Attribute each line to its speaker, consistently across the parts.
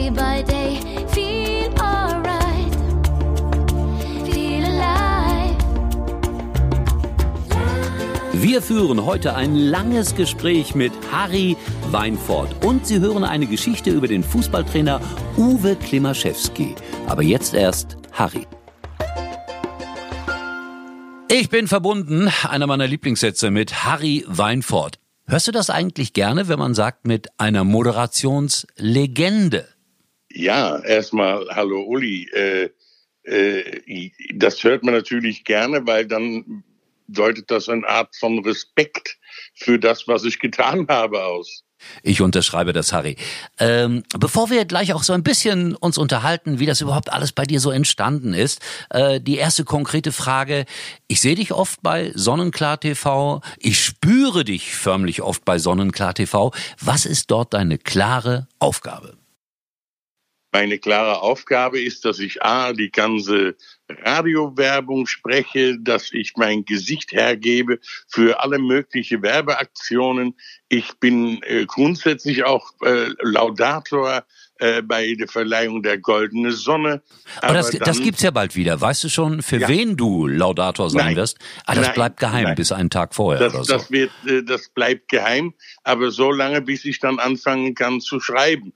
Speaker 1: day by day. Feel alright, feel alive.
Speaker 2: Wir führen heute ein langes Gespräch mit Harry Weinfort und Sie hören eine Geschichte über den Fußballtrainer Uwe Klimaschewski. Aber jetzt erst Harry. Ich bin verbunden, einer meiner Lieblingssätze, mit Harry Weinfort. Hörst du das eigentlich gerne, wenn man sagt, mit einer Moderationslegende?
Speaker 3: Ja, erstmal hallo Uli. Äh, äh, das hört man natürlich gerne, weil dann deutet das eine Art von Respekt für das, was ich getan habe aus.
Speaker 2: Ich unterschreibe das, Harry. Ähm, bevor wir gleich auch so ein bisschen uns unterhalten, wie das überhaupt alles bei dir so entstanden ist, äh, die erste konkrete Frage. Ich sehe dich oft bei Sonnenklar TV. Ich spüre dich förmlich oft bei Sonnenklar TV. Was ist dort deine klare Aufgabe?
Speaker 3: Meine klare Aufgabe ist, dass ich A, die ganze Radiowerbung spreche, dass ich mein Gesicht hergebe für alle möglichen Werbeaktionen. Ich bin äh, grundsätzlich auch äh, Laudator äh, bei der Verleihung der Goldene Sonne.
Speaker 2: Aber, Aber das, dann, das gibt's ja bald wieder. Weißt du schon, für ja. wen du Laudator sein
Speaker 3: nein,
Speaker 2: wirst? Ah, das
Speaker 3: nein,
Speaker 2: bleibt geheim
Speaker 3: nein.
Speaker 2: bis einen Tag vorher
Speaker 3: das,
Speaker 2: oder so.
Speaker 3: Das, wird, äh, das bleibt geheim, aber so lange, bis ich dann anfangen kann zu schreiben.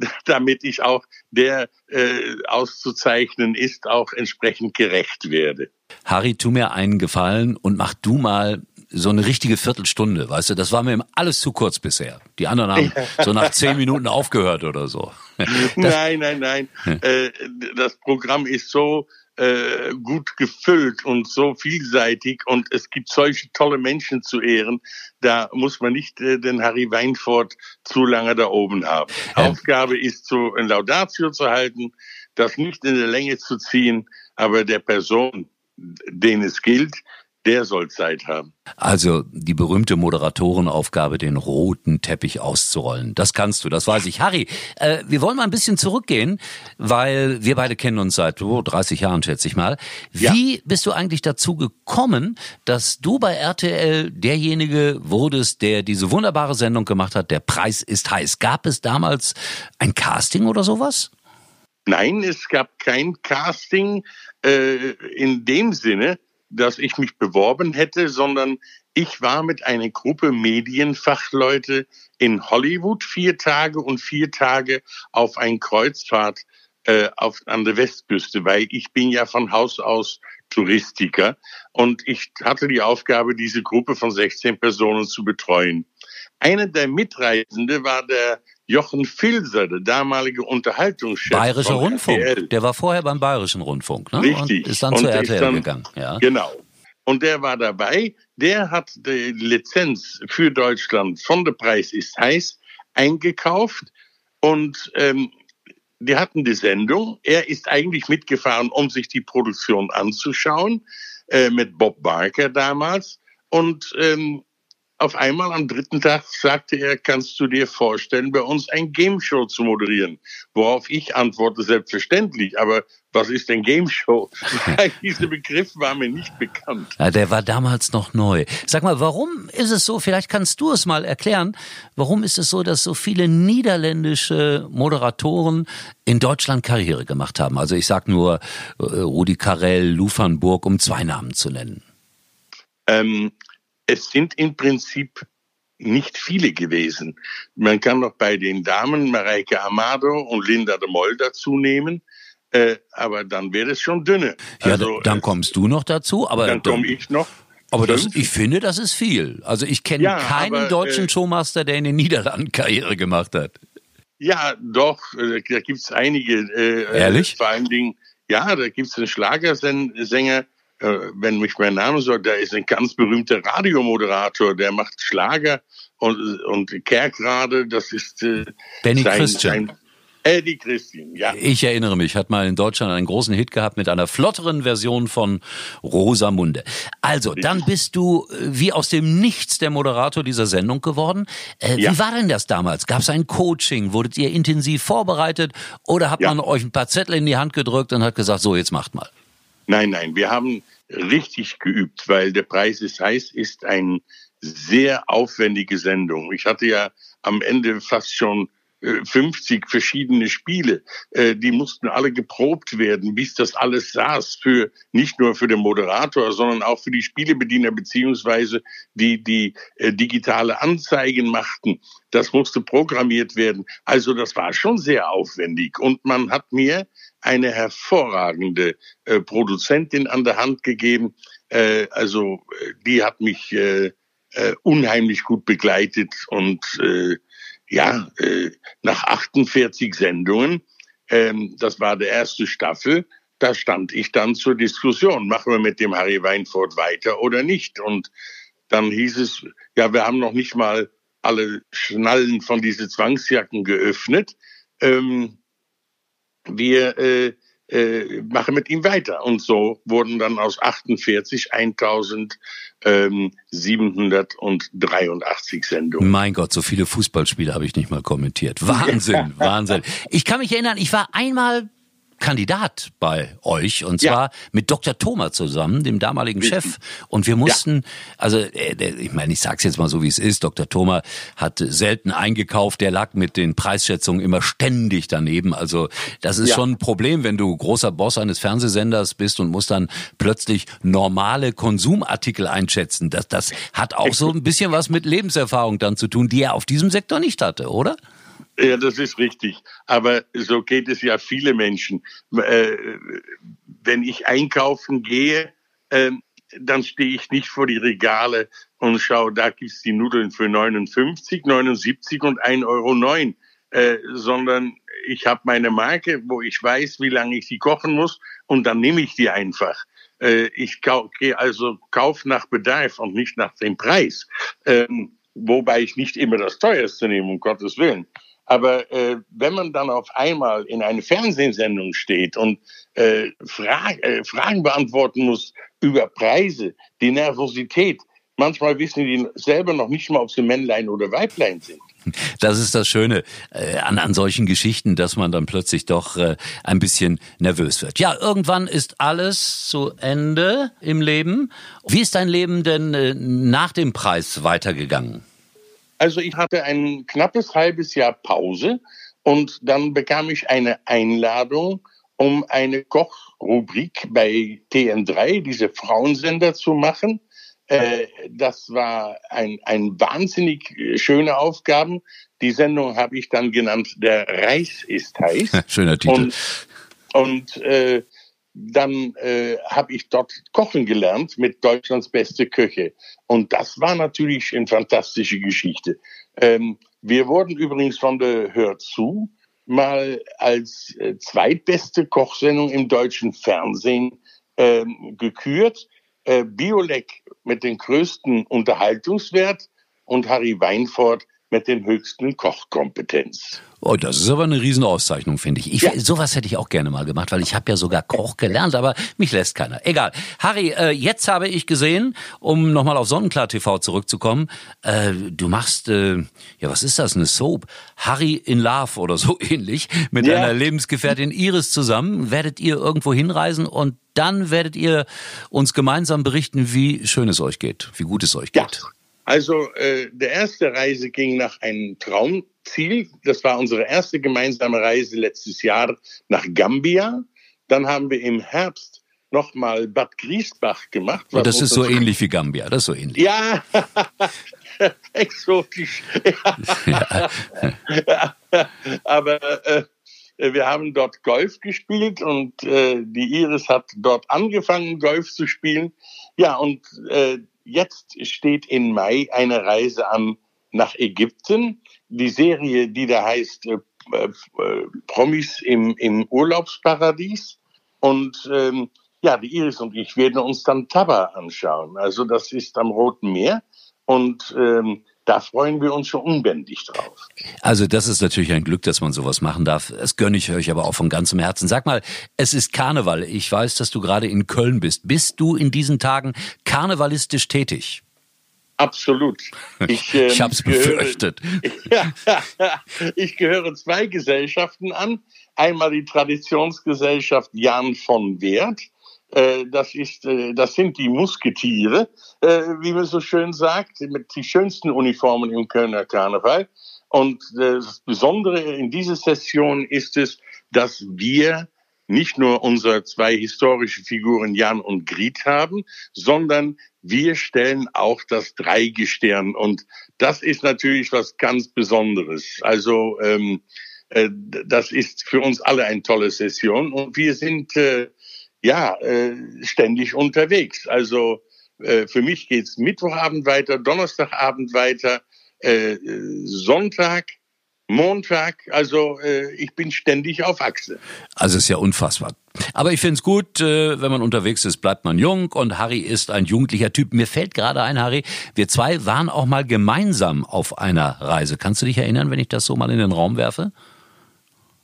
Speaker 3: Damit ich auch der äh, auszuzeichnen ist, auch entsprechend gerecht werde.
Speaker 2: Harry, tu mir einen Gefallen und mach du mal so eine richtige Viertelstunde, weißt du, das war mir alles zu kurz bisher. Die anderen haben so nach zehn Minuten aufgehört oder so.
Speaker 3: Das nein, nein, nein. Äh, das Programm ist so äh, gut gefüllt und so vielseitig und es gibt solche tolle Menschen zu ehren, da muss man nicht äh, den Harry Weinfort zu lange da oben haben. Ja. Aufgabe ist, so ein Laudatio zu halten, das nicht in der Länge zu ziehen, aber der Person, den es gilt, der soll Zeit haben.
Speaker 2: Also die berühmte Moderatorenaufgabe, den roten Teppich auszurollen. Das kannst du, das weiß ich. Harry, äh, wir wollen mal ein bisschen zurückgehen, weil wir beide kennen uns seit oh, 30 Jahren, schätze ich mal. Wie ja. bist du eigentlich dazu gekommen, dass du bei RTL derjenige wurdest, der diese wunderbare Sendung gemacht hat, der Preis ist heiß? Gab es damals ein Casting oder sowas?
Speaker 3: Nein, es gab kein Casting äh, in dem Sinne dass ich mich beworben hätte, sondern ich war mit einer Gruppe Medienfachleute in Hollywood vier Tage und vier Tage auf ein Kreuzfahrt äh, auf, an der Westküste, weil ich bin ja von Haus aus Touristiker und ich hatte die Aufgabe, diese Gruppe von 16 Personen zu betreuen. Einer der Mitreisende war der Jochen Filser, der damalige Unterhaltungschef.
Speaker 2: Bayerischer Rundfunk. RTL. Der war vorher beim Bayerischen Rundfunk, ne?
Speaker 3: Richtig.
Speaker 2: Und ist dann und zu RTL dann, gegangen. Ja.
Speaker 3: Genau. Und der war dabei. Der hat die Lizenz für Deutschland von der Preis ist heiß eingekauft und ähm, die hatten die Sendung. Er ist eigentlich mitgefahren, um sich die Produktion anzuschauen, äh, mit Bob Barker damals. Und ähm, auf einmal am dritten Tag sagte er, kannst du dir vorstellen, bei uns ein Game Show zu moderieren? Worauf ich antworte, selbstverständlich, aber was ist denn Game Show? Dieser Begriff war mir nicht bekannt.
Speaker 2: Ja, der war damals noch neu. Sag mal, warum ist es so, vielleicht kannst du es mal erklären, warum ist es so, dass so viele niederländische Moderatoren in Deutschland Karriere gemacht haben? Also ich sag nur äh, Rudi Carell, Lufernburg, um zwei Namen zu nennen.
Speaker 3: Ähm, es sind im Prinzip nicht viele gewesen. Man kann noch bei den Damen Mareike Amado und Linda de Moll dazu nehmen. Äh, aber dann wäre es schon dünne.
Speaker 2: Ja, also, dann kommst du noch dazu, aber
Speaker 3: dann komme ich noch.
Speaker 2: Aber das, ich finde, das ist viel. Also ich kenne ja, keinen aber, deutschen äh, Showmaster, der in den Niederlanden Karriere gemacht hat.
Speaker 3: Ja, doch, äh, da gibt's einige.
Speaker 2: Äh, Ehrlich?
Speaker 3: Vor allen Dingen, ja, da gibt's einen Schlagersänger, wenn mich mein Name sagt, da ist ein ganz berühmter Radiomoderator, der macht Schlager und, und Kerkrade, das ist äh,
Speaker 2: Benny sein, Christian. Sein,
Speaker 3: Eddie Christian, ja.
Speaker 2: Ich erinnere mich, hat mal in Deutschland einen großen Hit gehabt mit einer flotteren Version von Rosamunde. Also, dann bist du äh, wie aus dem Nichts der Moderator dieser Sendung geworden. Äh, ja. Wie war denn das damals? Gab es ein Coaching? Wurdet ihr intensiv vorbereitet? Oder hat ja. man euch ein paar Zettel in die Hand gedrückt und hat gesagt, so, jetzt macht mal?
Speaker 3: Nein, nein, wir haben richtig geübt, weil der Preis ist heiß ist eine sehr aufwendige Sendung. Ich hatte ja am Ende fast schon 50 verschiedene Spiele. Äh, die mussten alle geprobt werden, bis das alles saß für nicht nur für den Moderator, sondern auch für die Spielebediener beziehungsweise die die äh, digitale Anzeigen machten. Das musste programmiert werden. Also das war schon sehr aufwendig und man hat mir eine hervorragende äh, Produzentin an der Hand gegeben. Äh, also äh, die hat mich äh, äh, unheimlich gut begleitet und äh, ja, äh, nach 48 Sendungen, ähm, das war der erste Staffel, da stand ich dann zur Diskussion, machen wir mit dem Harry Weinfurt weiter oder nicht? Und dann hieß es, ja, wir haben noch nicht mal alle Schnallen von diese Zwangsjacken geöffnet. Ähm, wir äh, äh, mache mit ihm weiter. Und so wurden dann aus 48 1783 Sendungen.
Speaker 2: Mein Gott, so viele Fußballspiele habe ich nicht mal kommentiert. Wahnsinn, Wahnsinn. Ich kann mich erinnern, ich war einmal Kandidat bei euch und zwar ja. mit Dr. Thoma zusammen, dem damaligen Chef. Und wir mussten, ja. also äh, ich meine, ich sag's jetzt mal so wie es ist. Dr. Thoma hat selten eingekauft, der lag mit den Preisschätzungen immer ständig daneben. Also das ist ja. schon ein Problem, wenn du großer Boss eines Fernsehsenders bist und musst dann plötzlich normale Konsumartikel einschätzen. Das, das hat auch so ein bisschen was mit Lebenserfahrung dann zu tun, die er auf diesem Sektor nicht hatte, oder?
Speaker 3: Ja, das ist richtig. Aber so geht es ja viele Menschen. Äh, wenn ich einkaufen gehe, äh, dann stehe ich nicht vor die Regale und schaue, da gibt's die Nudeln für 59, 79 und 1,09 Euro, äh, sondern ich habe meine Marke, wo ich weiß, wie lange ich sie kochen muss und dann nehme ich die einfach. Äh, ich gehe also kauf nach Bedarf und nicht nach dem Preis. Ähm, wobei ich nicht immer das teuerste nehme, um Gottes Willen. Aber äh, wenn man dann auf einmal in eine Fernsehsendung steht und äh, Fra äh, Fragen beantworten muss über Preise, die Nervosität, manchmal wissen die selber noch nicht mal, ob sie Männlein oder Weiblein sind.
Speaker 2: Das ist das Schöne äh, an, an solchen Geschichten, dass man dann plötzlich doch äh, ein bisschen nervös wird. Ja, irgendwann ist alles zu Ende im Leben. Wie ist dein Leben denn äh, nach dem Preis weitergegangen?
Speaker 3: Also ich hatte ein knappes halbes Jahr Pause und dann bekam ich eine Einladung, um eine Kochrubrik bei TN3, diese Frauensender zu machen. Äh, das war ein, ein wahnsinnig schöne Aufgaben. Die Sendung habe ich dann genannt, der Reis ist heiß.
Speaker 2: Schöner Titel.
Speaker 3: Und, und äh, dann äh, habe ich dort kochen gelernt mit Deutschlands beste Köche. Und das war natürlich eine fantastische Geschichte. Ähm, wir wurden übrigens von der Hör zu mal als äh, zweitbeste Kochsendung im deutschen Fernsehen ähm, gekürt. Äh, Biolek mit dem größten Unterhaltungswert und Harry Weinfort mit den höchsten Kochkompetenz.
Speaker 2: Oh, das ist aber eine Riesenauszeichnung, finde ich. ich ja. Sowas hätte ich auch gerne mal gemacht, weil ich habe ja sogar Koch gelernt, aber mich lässt keiner. Egal. Harry, äh, jetzt habe ich gesehen, um nochmal auf Sonnenklar TV zurückzukommen, äh, du machst, äh, ja, was ist das, eine Soap? Harry in Love oder so ähnlich, mit ja. deiner Lebensgefährtin Iris zusammen. Werdet ihr irgendwo hinreisen und dann werdet ihr uns gemeinsam berichten, wie schön es euch geht, wie gut es euch geht.
Speaker 3: Also äh, der erste Reise ging nach einem Traumziel. Das war unsere erste gemeinsame Reise letztes Jahr nach Gambia. Dann haben wir im Herbst nochmal Bad Griesbach gemacht.
Speaker 2: Und das ist so ähnlich wie Gambia, das ist so ähnlich.
Speaker 3: Ja, exotisch. ja. Aber äh, wir haben dort Golf gespielt und äh, die Iris hat dort angefangen, Golf zu spielen. Ja, und äh, Jetzt steht im Mai eine Reise an nach Ägypten. Die Serie, die da heißt äh, äh, Promis im, im Urlaubsparadies. Und ähm, ja, die Iris und ich werden uns dann Taba anschauen. Also das ist am Roten Meer. Und ähm, da freuen wir uns schon unbändig drauf.
Speaker 2: Also das ist natürlich ein Glück, dass man sowas machen darf. Das gönne ich euch aber auch von ganzem Herzen. Sag mal, es ist Karneval. Ich weiß, dass du gerade in Köln bist. Bist du in diesen Tagen karnevalistisch tätig?
Speaker 3: Absolut.
Speaker 2: Ich, ähm, ich habe es befürchtet.
Speaker 3: Ich gehöre zwei Gesellschaften an. Einmal die Traditionsgesellschaft Jan von Wert das, ist, äh, das sind die Musketiere, äh, wie man so schön sagt, mit die schönsten Uniformen im Kölner Karneval. Und das Besondere in dieser Session ist es, dass wir nicht nur unsere zwei historische Figuren Jan und Griet haben, sondern wir stellen auch das Dreigestirn und das ist natürlich was ganz Besonderes. Also ähm, äh, das ist für uns alle eine tolle Session und wir sind äh, ja äh, ständig unterwegs. Also äh, für mich geht's Mittwochabend weiter, Donnerstagabend weiter, äh, Sonntag Montag, also äh, ich bin ständig auf Achse.
Speaker 2: Also ist ja unfassbar. Aber ich finde es gut, äh, wenn man unterwegs ist, bleibt man jung und Harry ist ein jugendlicher Typ. Mir fällt gerade ein, Harry, wir zwei waren auch mal gemeinsam auf einer Reise. Kannst du dich erinnern, wenn ich das so mal in den Raum werfe?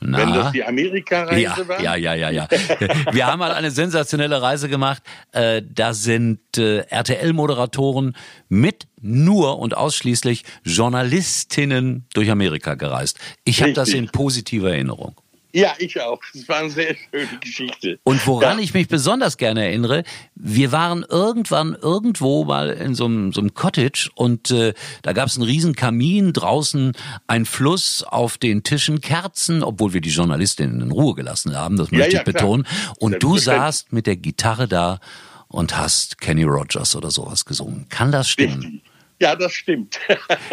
Speaker 3: Na? Wenn das die Amerika-Reise
Speaker 2: ja,
Speaker 3: war?
Speaker 2: Ja, ja, ja, ja. Wir haben mal eine sensationelle Reise gemacht. Äh, da sind äh, RTL-Moderatoren mit nur und ausschließlich Journalistinnen durch Amerika gereist. Ich habe das in positiver Erinnerung.
Speaker 3: Ja, ich auch. Es war eine sehr schöne Geschichte.
Speaker 2: Und woran ja. ich mich besonders gerne erinnere, wir waren irgendwann irgendwo mal in so einem, so einem Cottage und äh, da gab es einen riesen Kamin, draußen ein Fluss, auf den Tischen Kerzen, obwohl wir die Journalistin in Ruhe gelassen haben, das möchte ja, ja, ich betonen. Und du saßt mit der Gitarre da und hast Kenny Rogers oder sowas gesungen. Kann das stimmen?
Speaker 3: Richtig. Ja, das stimmt.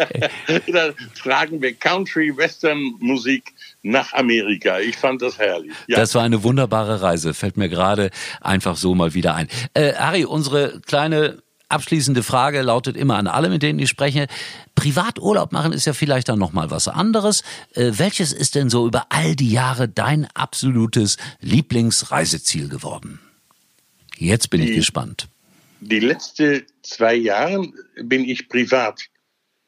Speaker 3: da tragen wir Country, Western Musik nach Amerika. Ich fand das herrlich.
Speaker 2: Ja. Das war eine wunderbare Reise, fällt mir gerade einfach so mal wieder ein. Äh, Harry, unsere kleine abschließende Frage lautet immer an alle, mit denen ich spreche. Privaturlaub machen ist ja vielleicht dann nochmal was anderes. Äh, welches ist denn so über all die Jahre dein absolutes Lieblingsreiseziel geworden? Jetzt bin die, ich gespannt.
Speaker 3: Die letzten zwei Jahre bin ich privat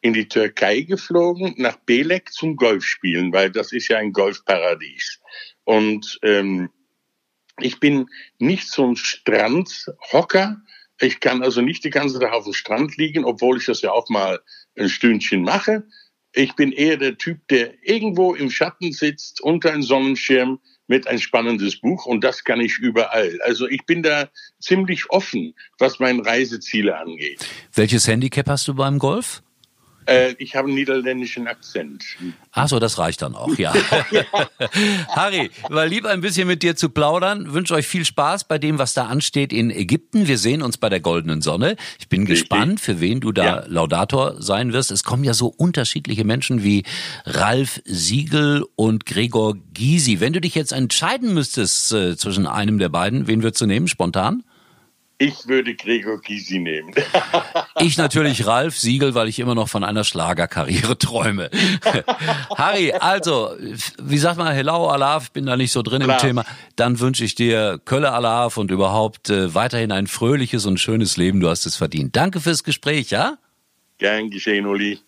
Speaker 3: in die Türkei geflogen, nach Belek zum Golfspielen, weil das ist ja ein Golfparadies. Und ähm, ich bin nicht so ein Strandhocker. Ich kann also nicht die ganze Zeit auf dem Strand liegen, obwohl ich das ja auch mal ein Stündchen mache. Ich bin eher der Typ, der irgendwo im Schatten sitzt, unter einem Sonnenschirm mit ein spannendes Buch und das kann ich überall. Also ich bin da ziemlich offen, was meine Reiseziele angeht.
Speaker 2: Welches Handicap hast du beim Golf?
Speaker 3: Äh, ich habe einen niederländischen Akzent.
Speaker 2: Ach so, das reicht dann auch, ja. Harry, war lieb ein bisschen mit dir zu plaudern. Wünsche euch viel Spaß bei dem, was da ansteht in Ägypten. Wir sehen uns bei der Goldenen Sonne. Ich bin Richtig. gespannt, für wen du da ja. Laudator sein wirst. Es kommen ja so unterschiedliche Menschen wie Ralf Siegel und Gregor Gysi. Wenn du dich jetzt entscheiden müsstest äh, zwischen einem der beiden, wen würdest du nehmen, spontan?
Speaker 3: Ich würde Gregor Gysi nehmen.
Speaker 2: ich natürlich Ralf Siegel, weil ich immer noch von einer Schlagerkarriere träume. Harry, also, wie sagt man, hello Alaf, bin da nicht so drin Alaf. im Thema. Dann wünsche ich dir Kölle Alaf und überhaupt äh, weiterhin ein fröhliches und schönes Leben. Du hast es verdient. Danke fürs Gespräch, ja?
Speaker 3: Gern geschehen, Uli.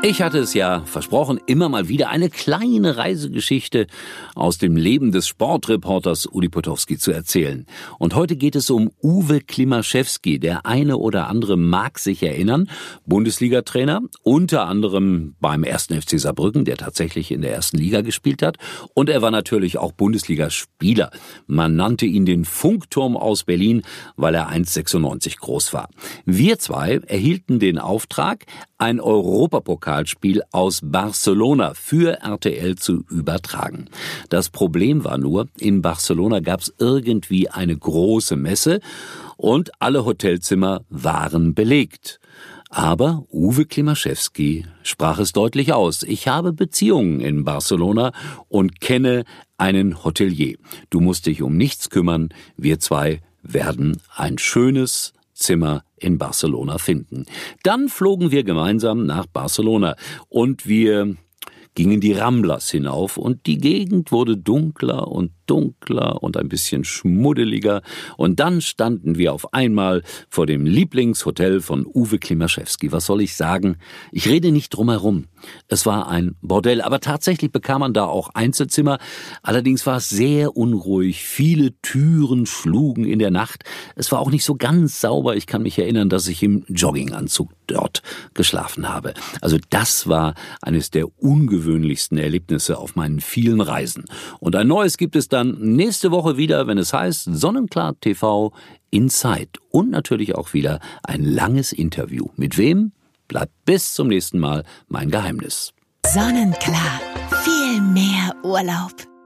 Speaker 2: Ich hatte es ja versprochen, immer mal wieder eine kleine Reisegeschichte aus dem Leben des Sportreporters Uli Potowski zu erzählen. Und heute geht es um Uwe Klimaschewski. Der eine oder andere mag sich erinnern. Bundesliga-Trainer, unter anderem beim ersten FC Saarbrücken, der tatsächlich in der ersten Liga gespielt hat. Und er war natürlich auch Bundesligaspieler. Man nannte ihn den Funkturm aus Berlin, weil er 1,96 groß war. Wir zwei erhielten den Auftrag, ein Europapokalspiel aus Barcelona für RTL zu übertragen. Das Problem war nur, in Barcelona gab es irgendwie eine große Messe und alle Hotelzimmer waren belegt. Aber Uwe Klimaschewski sprach es deutlich aus. Ich habe Beziehungen in Barcelona und kenne einen Hotelier. Du musst dich um nichts kümmern. Wir zwei werden ein schönes, Zimmer in Barcelona finden. Dann flogen wir gemeinsam nach Barcelona und wir gingen die Ramblas hinauf und die Gegend wurde dunkler und dunkler und ein bisschen schmuddeliger und dann standen wir auf einmal vor dem Lieblingshotel von Uwe Klimaschewski. Was soll ich sagen? Ich rede nicht drum herum. Es war ein Bordell, aber tatsächlich bekam man da auch Einzelzimmer. Allerdings war es sehr unruhig. Viele Türen schlugen in der Nacht. Es war auch nicht so ganz sauber. Ich kann mich erinnern, dass ich im Jogginganzug dort geschlafen habe. Also das war eines der ungewöhnlichsten Erlebnisse auf meinen vielen Reisen. Und ein neues gibt es dann nächste Woche wieder, wenn es heißt Sonnenklar TV Inside und natürlich auch wieder ein langes Interview. Mit wem? bleibt bis zum nächsten Mal mein Geheimnis.
Speaker 4: Sonnenklar. Viel mehr Urlaub.